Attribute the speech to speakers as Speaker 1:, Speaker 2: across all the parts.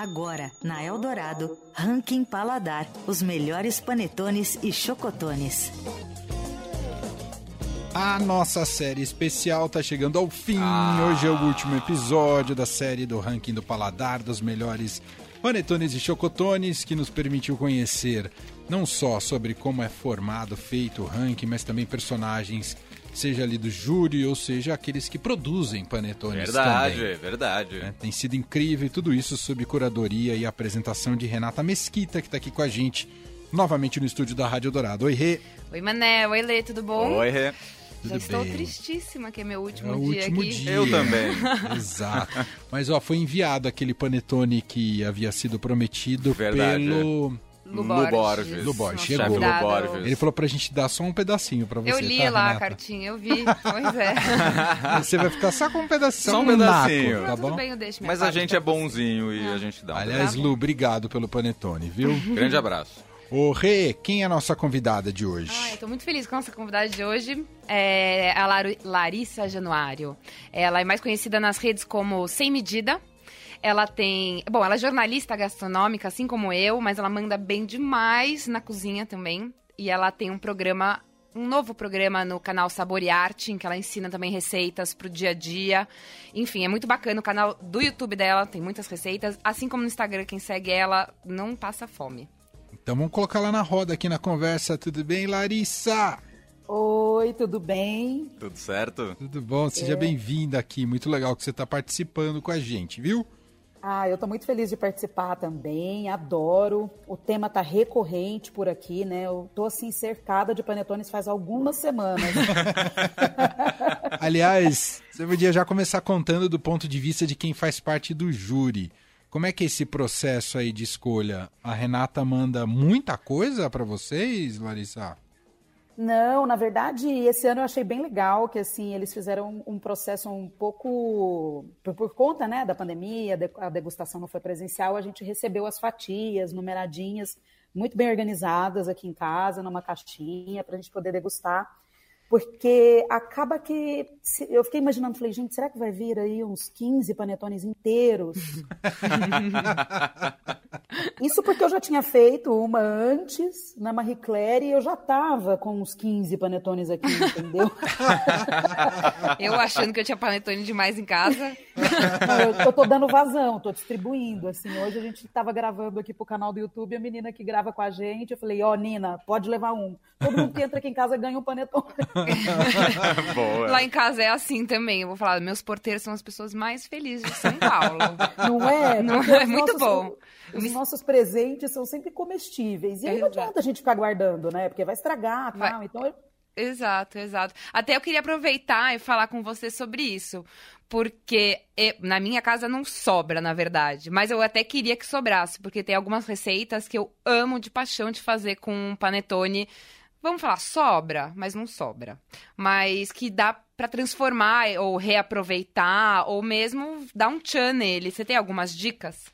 Speaker 1: Agora, na Eldorado, Ranking Paladar, os melhores panetones e chocotones.
Speaker 2: A nossa série especial tá chegando ao fim.
Speaker 3: Ah.
Speaker 2: Hoje é o último episódio da série do Ranking do Paladar dos melhores panetones e chocotones que nos permitiu conhecer não só sobre como é formado, feito o ranking, mas também personagens, seja ali do júri ou seja aqueles que produzem panetones
Speaker 3: Verdade,
Speaker 2: também.
Speaker 3: verdade.
Speaker 2: É, tem sido incrível e tudo isso sob curadoria e apresentação de Renata Mesquita, que está aqui com a gente novamente no estúdio da Rádio Dourado. Oi, Rê.
Speaker 4: Oi, Mané. Oi, Lê, tudo bom?
Speaker 3: Oi, Rê.
Speaker 4: Já
Speaker 2: Tudo
Speaker 4: estou
Speaker 2: bem?
Speaker 4: tristíssima que é meu último
Speaker 2: É o
Speaker 4: dia
Speaker 2: último
Speaker 4: aqui.
Speaker 2: dia.
Speaker 3: Eu também.
Speaker 2: Exato. Mas ó, foi enviado aquele panetone que havia sido prometido
Speaker 3: Verdade.
Speaker 2: pelo.
Speaker 4: Lu
Speaker 3: Lu
Speaker 4: Borges.
Speaker 2: Lu Borges, chegou.
Speaker 3: Chefe. Borges.
Speaker 2: Ele falou pra gente dar só um pedacinho pra você.
Speaker 4: Eu li
Speaker 2: tá,
Speaker 4: lá a
Speaker 2: Renata?
Speaker 4: cartinha, eu vi. Pois é.
Speaker 2: Você vai ficar só com um pedacinho.
Speaker 3: Só um
Speaker 2: naco,
Speaker 3: pedacinho.
Speaker 2: tá
Speaker 4: Mas tudo
Speaker 2: bom?
Speaker 4: bem, eu
Speaker 3: Mas a gente é bonzinho e a gente dá um
Speaker 2: Aliás,
Speaker 4: Tá.
Speaker 2: Lu, obrigado pelo panetone, viu?
Speaker 3: grande abraço.
Speaker 2: Ô, Rê, quem é a nossa convidada de hoje?
Speaker 4: Ai, tô muito feliz com a nossa convidada de hoje. É a Lar- Larissa Januário. Ela é mais conhecida nas redes como Sem Medida. Ela tem. Bom, ela é jornalista gastronômica, assim como eu, mas ela manda bem demais na cozinha também. E ela tem um programa. Um novo programa no canal Sabor e Arte, em que ela ensina também receitas pro dia a dia. Enfim, é muito bacana. O canal do YouTube dela tem muitas receitas. Assim como no Instagram, quem segue ela não passa fome.
Speaker 2: Então vamos colocar lá na roda aqui na conversa. Tudo bem, Larissa?
Speaker 5: Oi, tudo bem?
Speaker 3: Tudo certo?
Speaker 2: Tudo bom? Seja bem-vinda aqui. Muito legal que você está participando com a gente, viu?
Speaker 5: Ah, eu tô muito feliz de participar também, adoro. O tema tá recorrente por aqui, né? Eu tô assim cercada de panetones faz algumas semanas.
Speaker 2: Aliás, você podia já começar contando do ponto de vista de quem faz parte do júri. Como é que é esse processo aí de escolha? A Renata manda muita coisa para vocês, Larissa?
Speaker 5: Não, na verdade, esse ano eu achei bem legal que assim eles fizeram um processo um pouco por, por conta, né, da pandemia, de- a degustação não foi presencial, a gente recebeu as fatias numeradinhas, muito bem organizadas aqui em casa, numa caixinha para a gente poder degustar. Porque acaba que. se- Eu fiquei imaginando, falei, gente, será que vai vir aí uns 15 panetones inteiros? Isso porque eu já tinha feito uma antes, na Marie Claire, e eu já tava com uns 15 panetones aqui, entendeu?
Speaker 4: Eu achando que eu tinha panetone demais em casa.
Speaker 5: Não, eu, eu tô dando vazão, tô distribuindo. Assim, hoje a gente tava gravando aqui pro canal do YouTube, a menina que grava com a gente, eu falei, ó, Nina, pode levar um. Todo mundo que entra aqui em casa ganha um panetone.
Speaker 3: Boa.
Speaker 4: Lá em casa é assim também. Eu vou falar, meus porteiros são as pessoas mais felizes de São Paulo.
Speaker 5: Não é?
Speaker 4: Não é muito bom.
Speaker 5: Os nossos presentes são sempre comestíveis. E aí não
Speaker 4: Exato.
Speaker 5: adianta a gente ficar guardando, né? Porque vai estragar,
Speaker 4: Vai.
Speaker 5: tal. Então, eu-
Speaker 4: Exato, exato. Até eu queria aproveitar e falar com você sobre isso. Porque na minha casa não sobra, na verdade. Mas eu até queria que sobrasse, porque tem algumas receitas que eu amo de paixão de fazer com um panetone. Vamos falar, sobra, mas não sobra. Mas que dá pra transformar ou reaproveitar, ou mesmo dar um tchan nele. Você tem algumas dicas?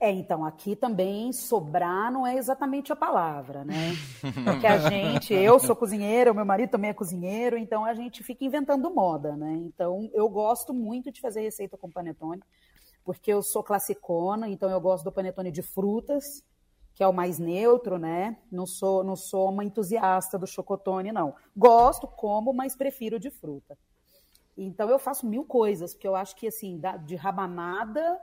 Speaker 5: É, então, aqui também sobrar não é exatamente a palavra, né? Porque a gente, eu sou cozinheira, o meu marido também é cozinheiro, então a gente fica inventando moda, né? Então, eu gosto muito de fazer receita com panetone, porque eu sou classicona, então eu gosto do panetone de frutas, que é o mais neutro, né? Não sou, não sou uma entusiasta do chocotone, não. Gosto, como, mas prefiro de fruta. Então eu faço mil coisas, porque eu acho que assim, de rabanada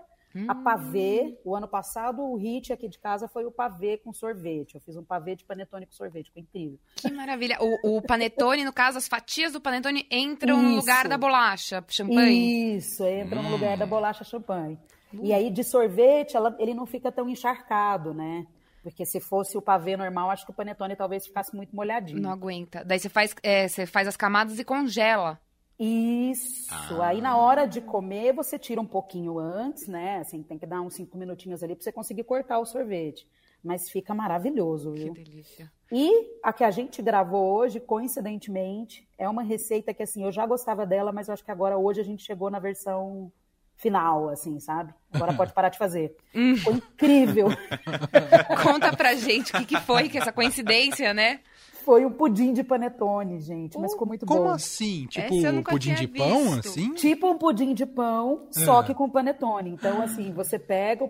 Speaker 5: a pavê, o ano passado o hit aqui de casa foi o pavê com sorvete. Eu fiz um pavê de panetone com sorvete, foi incrível.
Speaker 4: Que maravilha. O, o panetone, no caso, as fatias do panetone entram no
Speaker 5: Isso.
Speaker 4: lugar da bolacha, champanhe.
Speaker 5: Isso, entra no
Speaker 3: Hum.
Speaker 5: lugar da bolacha champanhe. E aí de sorvete, ela- ele não fica tão encharcado, né? Porque se fosse o pavê normal, acho que o panetone talvez ficasse muito molhadinho.
Speaker 4: Não aguenta. Daí você faz, é, você faz as camadas e congela.
Speaker 5: Isso. Aí na hora de comer, você tira um pouquinho antes, né? Assim, tem que dar uns cinco minutinhos ali para você conseguir cortar o sorvete. Mas fica maravilhoso,
Speaker 4: Que
Speaker 5: viu?
Speaker 4: delícia.
Speaker 5: E a que a gente gravou hoje, coincidentemente, é uma receita que assim, eu já gostava dela, mas eu acho que agora hoje a gente chegou na versão final, assim, sabe? Agora pode parar de fazer. Foi incrível.
Speaker 4: Conta pra gente o que, que foi que essa coincidência, né?
Speaker 5: Foi um pudim de panetone, gente, mas ficou muito
Speaker 2: Como
Speaker 5: bom.
Speaker 2: assim? Tipo
Speaker 4: nunca
Speaker 2: pudim de pão,
Speaker 4: visto.
Speaker 2: assim?
Speaker 5: Tipo um pudim de pão, só
Speaker 2: Ah.
Speaker 5: que com panetone. Então, assim, você pega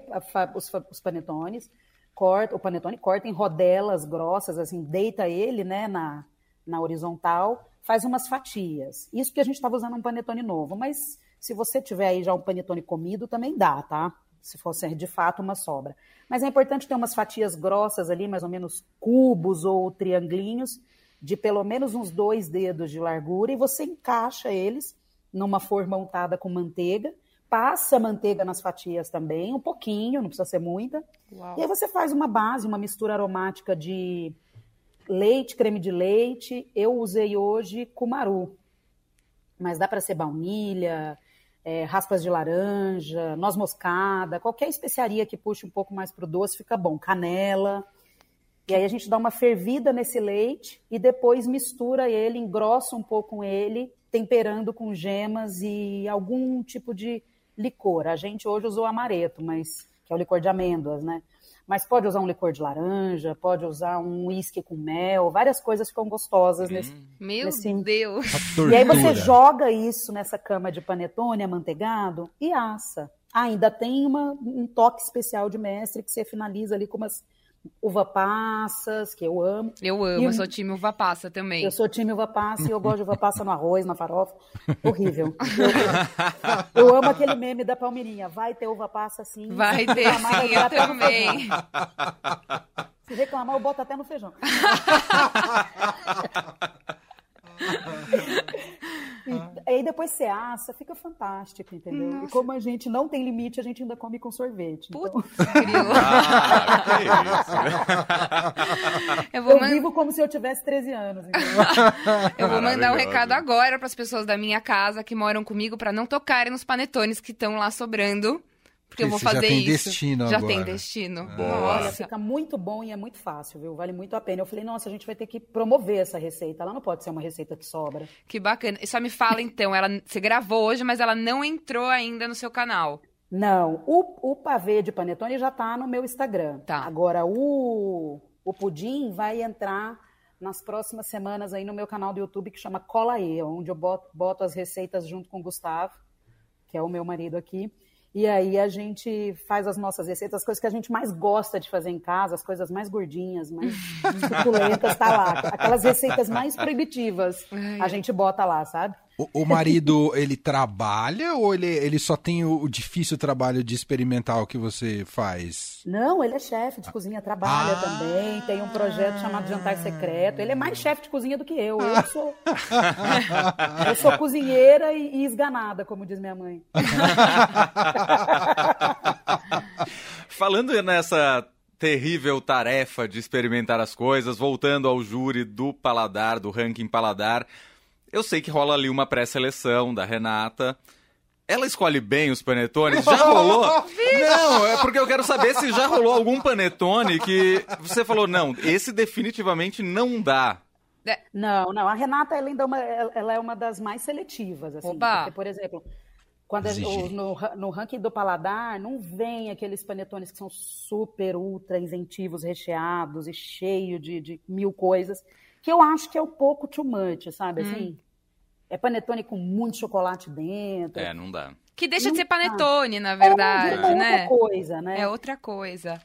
Speaker 5: os, os panetones, corta o panetone, corta em rodelas grossas, assim, deita ele, né, na, na horizontal, faz umas fatias. Isso que a gente estava usando um panetone novo, mas se você tiver aí já um panetone comido, também dá, tá? Se fosse de fato uma sobra. Mas é importante ter umas fatias grossas ali, mais ou menos cubos ou triangulinhos, de pelo menos uns dois dedos de largura, e você encaixa eles numa forma untada com manteiga, passa manteiga nas fatias também, um pouquinho, não precisa ser muita.
Speaker 4: Uau.
Speaker 5: E aí você faz uma base, uma mistura aromática de leite, creme de leite. Eu usei hoje cumaru, mas dá para ser baunilha, é, raspas de laranja, noz moscada, qualquer especiaria que puxe um pouco mais pro doce fica bom. Canela. E aí a gente dá uma fervida nesse leite e depois mistura ele, engrossa um pouco ele, temperando com gemas e algum tipo de licor. A gente hoje usou amareto, mas que é o licor de amêndoas, né? Mas pode usar um licor de laranja, pode usar um uísque com mel, várias coisas ficam gostosas nesse,
Speaker 4: Meu
Speaker 5: Assim.
Speaker 4: Deus.
Speaker 5: E aí você joga isso nessa cama de panetone amanteigado e assa. Ah, ainda tem uma, um toque especial de mestre que você finaliza ali com umas uva passas, que eu amo.
Speaker 4: Eu amo,
Speaker 5: E
Speaker 4: eu sou time uva passa também.
Speaker 5: Eu sou time uva passa e eu gosto de uva passa no arroz, na farofa. Horrível. Eu, eu amo aquele meme da Palmeirinha. Vai ter uva passa sim.
Speaker 4: Vai ter sim, eu também.
Speaker 5: Se reclamar, eu boto até no feijão. aí depois você assa, fica fantástico, entendeu? E como a gente não tem limite, a gente ainda come com sorvete. Então,
Speaker 4: Putz, grilo.
Speaker 3: Ah, que
Speaker 4: Eu vou,
Speaker 5: eu
Speaker 4: man-
Speaker 5: vivo como se eu tivesse 13 anos. entendeu?
Speaker 4: eu vou mandar um recado agora para as pessoas da minha casa que moram comigo para não tocarem nos panetones que estão lá sobrando. Porque eu vou
Speaker 2: Esse já
Speaker 4: fazer
Speaker 2: tem
Speaker 4: isso.
Speaker 2: destino
Speaker 4: já
Speaker 2: agora.
Speaker 4: tem destino.
Speaker 3: Boa.
Speaker 5: Olha,
Speaker 4: Nossa.
Speaker 5: fica muito bom e é muito fácil, viu? Vale muito a pena. Eu falei, nossa, a gente vai ter que promover essa receita. Ela não pode ser uma receita que sobra.
Speaker 4: Que bacana. E só me fala então, ela, você gravou hoje, mas ela não entrou ainda no seu canal.
Speaker 5: Não, o, o pavê de panetone já tá no meu Instagram.
Speaker 4: Tá.
Speaker 5: Agora, o, o pudim vai entrar nas próximas semanas aí no meu canal do YouTube que chama Cola E, onde eu boto, boto as receitas junto com o Gustavo, que é o meu marido aqui. E aí a gente faz as nossas receitas, as coisas que a gente mais gosta de fazer em casa, as coisas mais gordinhas, mais suculentas, tá lá. Aquelas receitas mais proibitivas, a gente bota lá, sabe?
Speaker 2: O, o marido, ele trabalha ou ele, ele só tem o, o difícil trabalho de experimentar o que você faz?
Speaker 5: Não, ele é chefe de cozinha, trabalha
Speaker 2: Ah.
Speaker 5: também, tem um projeto chamado Jantar Secreto. Ele é mais chefe de cozinha do que eu. Eu sou, eu sou cozinheira e, e esganada, como diz minha mãe.
Speaker 3: Falando nessa terrível tarefa de experimentar as coisas, voltando ao júri do paladar, do ranking paladar, eu sei que rola ali uma pré-seleção da Renata. Ela escolhe bem os panetones? Já rolou? Não, é porque eu quero saber se já rolou algum panetone que você falou, não, esse definitivamente não dá.
Speaker 5: Não, não. A Renata ela ainda é uma, ela é uma das mais seletivas. Assim! Porque, por exemplo, quando o- no, no ranking do paladar, não vem aqueles panetones que são super, ultra inventivos, recheados e cheio de, de mil coisas, que eu acho que é um pouco too much, sabe? Assim, é panetone com muito chocolate dentro.
Speaker 3: É, não dá.
Speaker 4: Que deixa de ser
Speaker 5: Não
Speaker 4: panetone, na
Speaker 5: É, vira
Speaker 4: verdade,
Speaker 5: uma
Speaker 4: né?
Speaker 5: outra coisa, né?
Speaker 4: É outra coisa.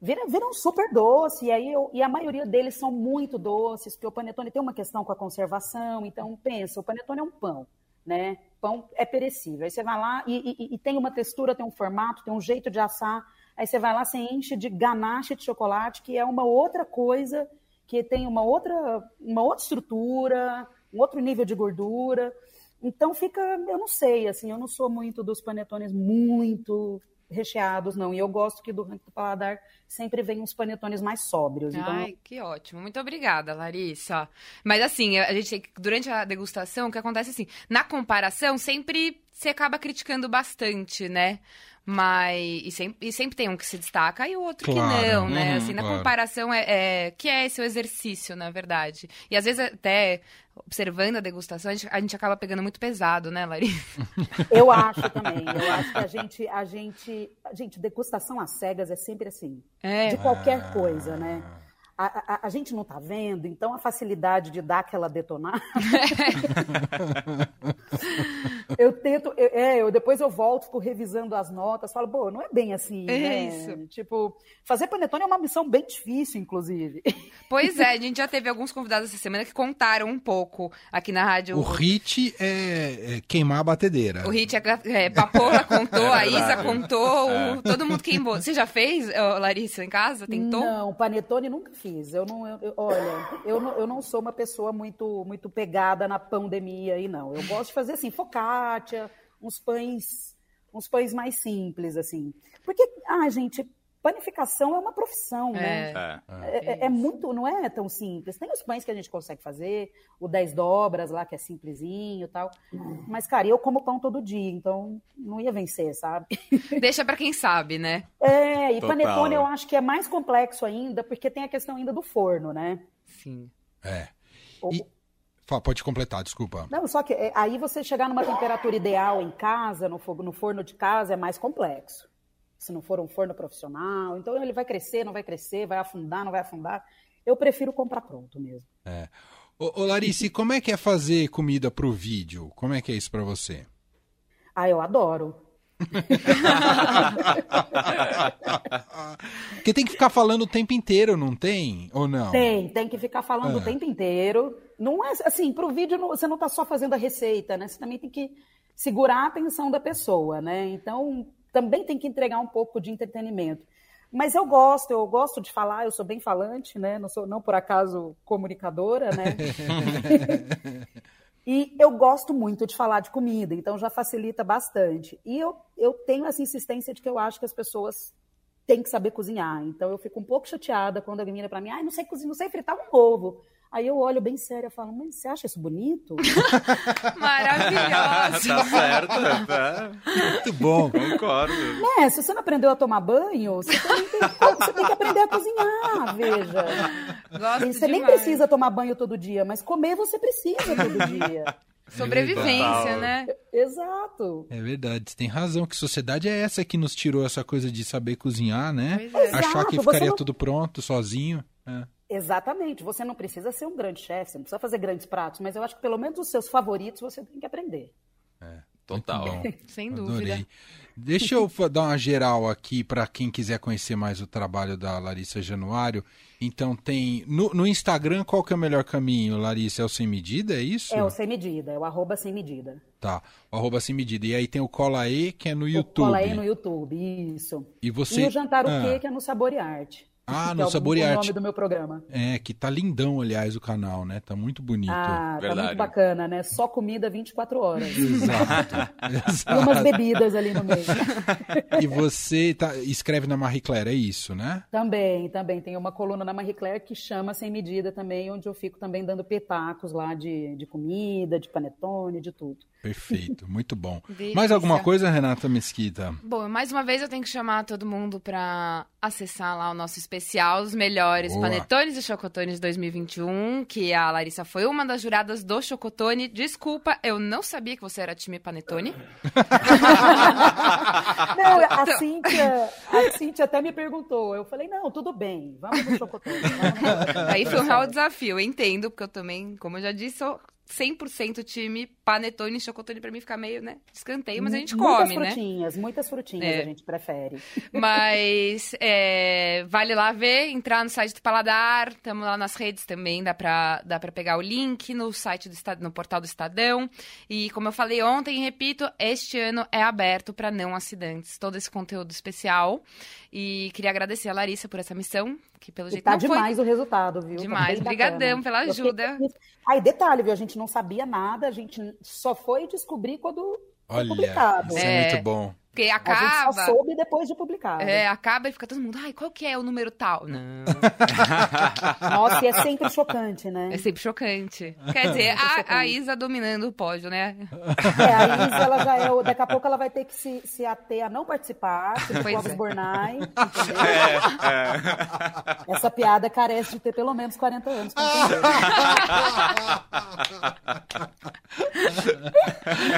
Speaker 5: Vira, vira um super doce, e, aí eu- e a maioria deles são muito doces, porque o panetone tem uma questão com a conservação, então pensa, o panetone é um pão, né? Pão é perecível. Aí você vai lá e, e- e tem uma textura, tem um formato, tem um jeito de assar. Aí você vai lá, você enche de ganache de chocolate, que é uma outra coisa, que tem uma outra, uma outra estrutura, um outro nível de gordura. Então fica, eu não sei, assim, eu não sou muito dos panetones muito recheados, não. E eu gosto que do ranking do paladar sempre vem uns panetones mais sóbrios. Então,
Speaker 4: Ai, que ótimo. Muito obrigada, Larissa. Mas assim, a gente durante a degustação, o que acontece assim, na comparação, sempre você acaba criticando bastante, né? Mas e sempre, e sempre tem um que se destaca e o outro
Speaker 2: Claro.
Speaker 4: que não, né?
Speaker 3: Uhum,
Speaker 4: assim, na
Speaker 2: claro.
Speaker 4: comparação é, é- que é esse o exercício, na verdade. E às vezes até observando a degustação, a gente, a gente acaba pegando muito pesado, né, Larissa?
Speaker 5: eu acho também. Eu acho que a gente, a gente, a gente, degustação às cegas é sempre assim.
Speaker 4: É.
Speaker 5: De qualquer coisa, né? a, a, a, gente não está vendo, então a facilidade de dar aquela detonada. eu tento, eu, é, eu, depois eu volto, fico revisando as notas, falo, pô, não é bem assim, é né? Isso. Tipo, fazer panetone é uma missão bem difícil, inclusive.
Speaker 4: Pois é, a gente já teve alguns convidados essa semana que contaram um pouco aqui na rádio.
Speaker 2: O hit é, é queimar a batedeira.
Speaker 4: O hit é, é Papola contou, é a Isa contou, é. todo mundo queimou. Você já fez, Larissa, em casa? Tentou?
Speaker 5: Não, panetone nunca fiz. Eu não, eu, olha, eu não, eu não sou uma pessoa muito, muito pegada na pandemia aí, não. Eu gosto de fazer assim, focaccia, uns pães, uns pães mais simples, assim. Porque, ah, gente, panificação é uma profissão, né? É. É, é, é, muito, não é tão simples. Tem os pães que a gente consegue fazer, o 10 dobras lá, que é simplesinho e tal. Mas, cara, eu como pão todo dia, então não ia vencer, sabe?
Speaker 4: Deixa para quem sabe, né?
Speaker 5: É, e Total. panetone eu acho que é mais complexo ainda, porque tem a questão ainda do forno, né?
Speaker 4: Sim.
Speaker 2: É. E... Pode completar, desculpa.
Speaker 5: Não, só que é, aí você chegar numa temperatura ideal em casa, no, no forno de casa, é mais complexo se não for um forno profissional. Então ele vai crescer, não vai crescer, vai afundar, não vai afundar. Eu prefiro comprar pronto mesmo.
Speaker 2: É. Ô, ô Larice, como é que é fazer comida para o vídeo? Como é que é isso para você?
Speaker 5: Ah, eu adoro.
Speaker 2: Porque tem que ficar falando o tempo inteiro, não tem? Ou não?
Speaker 5: Tem, tem que ficar falando o é. tempo inteiro. Não é assim, para o vídeo você não está só fazendo a receita, né? Você também tem que segurar a atenção da pessoa, né? Então, também tem que entregar um pouco de entretenimento. Mas eu gosto, eu gosto de falar, eu sou bem falante, né? Não sou, não por acaso, comunicadora, né? e eu gosto muito de falar de comida, então já facilita bastante. E eu, eu tenho essa insistência de que eu acho que as pessoas têm que saber cozinhar. Então eu fico um pouco chateada quando alguém vira para mim, ai, não sei cozinhar, não sei fritar um ovo. Aí eu olho bem sério e falo, mas você acha isso bonito?
Speaker 4: Maravilhosa!
Speaker 3: tá certo, tá.
Speaker 2: Muito bom.
Speaker 3: Concordo.
Speaker 5: Né? Se você não aprendeu a tomar banho, você, tem que, você tem que aprender a cozinhar, veja.
Speaker 4: Gosto
Speaker 5: você
Speaker 4: demais.
Speaker 5: nem precisa tomar banho todo dia, mas comer você precisa todo dia.
Speaker 4: Sobrevivência, né?
Speaker 5: Exato.
Speaker 2: É verdade, você tem razão. Que sociedade é essa que nos tirou essa coisa de saber cozinhar, né?
Speaker 5: É.
Speaker 2: Achar que ficaria não... tudo pronto, sozinho. É.
Speaker 5: Exatamente. Você não precisa ser um grande chefe, você não precisa fazer grandes pratos, mas eu acho que pelo menos os seus favoritos você tem que aprender.
Speaker 2: É, total.
Speaker 4: Sem dúvida. Adorei.
Speaker 2: Deixa eu dar uma geral aqui para quem quiser conhecer mais o trabalho da Larissa Januário. Então tem no, no, Instagram qual que é o melhor caminho, Larissa? É o sem medida, é isso?
Speaker 5: É o sem medida, é o arroba sem medida.
Speaker 2: Tá, o arroba sem medida. E aí tem o Cola E, que é no YouTube. O
Speaker 5: Cola E no YouTube, isso.
Speaker 2: E, você...
Speaker 5: e o Jantar o ah. Quê, que é no Sabor e Arte.
Speaker 2: Ah, no é Sabor e Arte.
Speaker 5: o nome do meu programa.
Speaker 2: É, que tá lindão, aliás, o canal, né? Tá muito bonito.
Speaker 5: Ah, Verdade. tá muito bacana, né? Só comida 24 horas.
Speaker 2: Exato. Exato.
Speaker 5: E umas bebidas ali no meio.
Speaker 2: e você tá, escreve na Marie Claire, é isso, né?
Speaker 5: Também, também. Tem uma coluna na Marie Claire que chama Sem Medida também, onde eu fico também dando petacos lá de, de comida, de panetone, de tudo.
Speaker 2: Perfeito, muito bom. Delícia. Mais alguma coisa, Renata Mesquita?
Speaker 4: Bom, mais uma vez eu tenho que chamar todo mundo para acessar lá o nosso especial, os melhores Boa. panetones e chocotones 2021, que a Larissa foi uma das juradas do Chocotone. Desculpa, eu não sabia que você era time panetone.
Speaker 5: não, a Cíntia, a Cíntia até me perguntou. Eu falei, não, tudo bem, vamos pro Chocotone.
Speaker 4: Aí foi um real desafio, eu entendo, porque eu também, como eu já disse, sou 100% time panetone e chocotone para mim ficar meio, né, escanteio, mas a gente
Speaker 5: muitas
Speaker 4: come,
Speaker 5: né? Muitas frutinhas, muitas frutinhas é. a gente prefere.
Speaker 4: Mas é, vale lá ver, entrar no site do Paladar, estamos lá nas redes também, dá para dá pra pegar o link no site do Estado, no portal do Estadão. E como eu falei ontem, e repito, este ano é aberto para não acidentes, todo esse conteúdo especial. E queria agradecer a Larissa por essa missão, que pelo jeito
Speaker 5: tá demais
Speaker 4: foi...
Speaker 5: o resultado, viu?
Speaker 4: Tá demais, obrigadão pela ajuda.
Speaker 5: Aí, detalhe, viu? A gente não sabia nada, a gente só foi descobrir quando
Speaker 2: Olha,
Speaker 5: foi publicado.
Speaker 2: Isso é, é muito bom.
Speaker 4: Porque acaba.
Speaker 5: A gente só soube depois de publicar.
Speaker 4: É, acaba e fica todo mundo, ai, qual que é o número tal? Não.
Speaker 5: Nossa, e é sempre chocante, né?
Speaker 4: É sempre chocante. Quer dizer, a, a, Isa dominando o pódio, né?
Speaker 5: É, a Isa, ela já é. Daqui a pouco ela vai ter que se, se ater a não participar, tipo Clóvis é. Bornai. É, é. Essa piada carece de ter pelo menos 40 anos.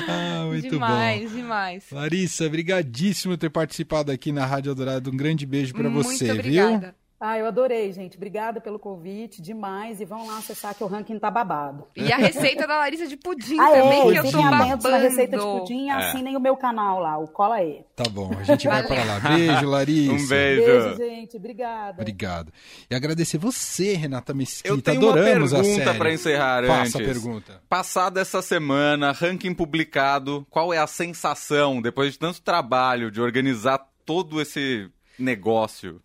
Speaker 2: Ah, muito
Speaker 4: demais,
Speaker 2: bom.
Speaker 4: demais.
Speaker 2: Larissa, obrigadíssimo ter participado aqui na Rádio Dourado. Um grande beijo para você, obrigada. viu?
Speaker 5: Ah, eu adorei, gente. Obrigada pelo convite, demais. E vão lá acessar que o ranking tá babado.
Speaker 4: E a receita da Larissa de pudim
Speaker 5: ah,
Speaker 4: também,
Speaker 5: é,
Speaker 4: que eu tô babando.
Speaker 5: na receita de pudim e assinem o meu canal lá, o Cola E.
Speaker 2: Tá bom, a gente vai para lá. Beijo, Larissa.
Speaker 3: Um beijo.
Speaker 5: Beijo, gente. Obrigada.
Speaker 2: Obrigado. E agradecer você, Renata Mesquita.
Speaker 3: Eu tenho
Speaker 2: Adoramos
Speaker 3: uma
Speaker 2: a
Speaker 3: pergunta para encerrar
Speaker 2: Faça
Speaker 3: antes.
Speaker 2: a pergunta.
Speaker 3: Passada essa semana, ranking publicado, qual é a sensação, depois de tanto trabalho, de organizar todo esse negócio?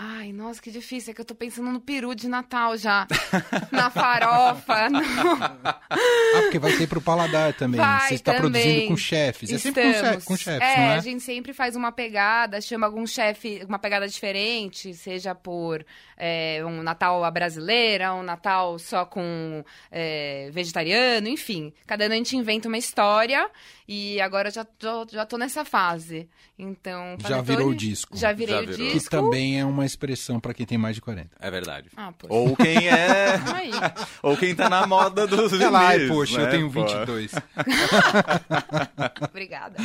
Speaker 4: Ai, nossa, que difícil. É que eu tô pensando no peru de Natal já. Na farofa. no-
Speaker 2: Ah, porque vai ter pro paladar também.
Speaker 4: Vai
Speaker 2: Você está
Speaker 4: também.
Speaker 2: produzindo com chefes. É sempre com, che-
Speaker 4: Estamos.
Speaker 2: com chefes,
Speaker 4: é,
Speaker 2: não é?
Speaker 4: a gente sempre faz uma pegada, chama algum chefe, uma pegada diferente, seja por é, um Natal à brasileira, um Natal só com é, vegetariano, enfim. Cada ano a gente inventa uma história e agora eu já tô, já tô nessa fase. Então,
Speaker 2: Já
Speaker 4: panetone-
Speaker 2: virou o disco.
Speaker 4: Já virei
Speaker 3: Já
Speaker 4: o
Speaker 3: virou.
Speaker 2: Que
Speaker 4: disco.
Speaker 2: também é uma expressão para quem tem mais de 40.
Speaker 3: É verdade.
Speaker 4: Ah.
Speaker 3: Ou quem é. Ou quem tá na moda dos
Speaker 2: Olha lá, ai, poxa,
Speaker 3: né,
Speaker 2: eu tenho
Speaker 3: pô?
Speaker 2: 22.
Speaker 4: Obrigada.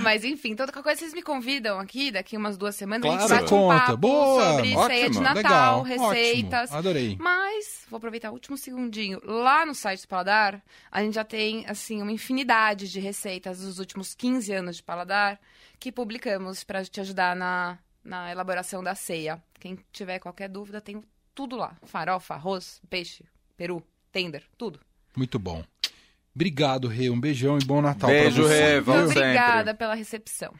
Speaker 4: Mas enfim, toda coisa vocês me convidam aqui, daqui umas duas semanas,
Speaker 3: Claro.
Speaker 4: a gente bate
Speaker 2: Você
Speaker 4: um
Speaker 2: conta.
Speaker 4: papo
Speaker 2: Boa,
Speaker 4: sobre
Speaker 3: ótimo,
Speaker 4: ceia de Natal,
Speaker 2: Legal,
Speaker 4: receitas.
Speaker 2: ótimo. Adorei.
Speaker 4: Mas, vou aproveitar o último segundinho. Lá no site do Paladar, a gente já tem, assim, uma infinidade de receitas dos últimos 15 anos de Paladar que publicamos para te ajudar na, na elaboração da ceia. Quem tiver qualquer dúvida, tem tudo lá. Farofa, arroz, peixe, peru, tender, tudo.
Speaker 2: Muito bom. Obrigado, Rê. Um beijão e bom Natal
Speaker 3: Beijo,
Speaker 2: pra você.
Speaker 3: Rê. Vamos
Speaker 4: Muito
Speaker 3: sempre.
Speaker 4: obrigada pela recepção.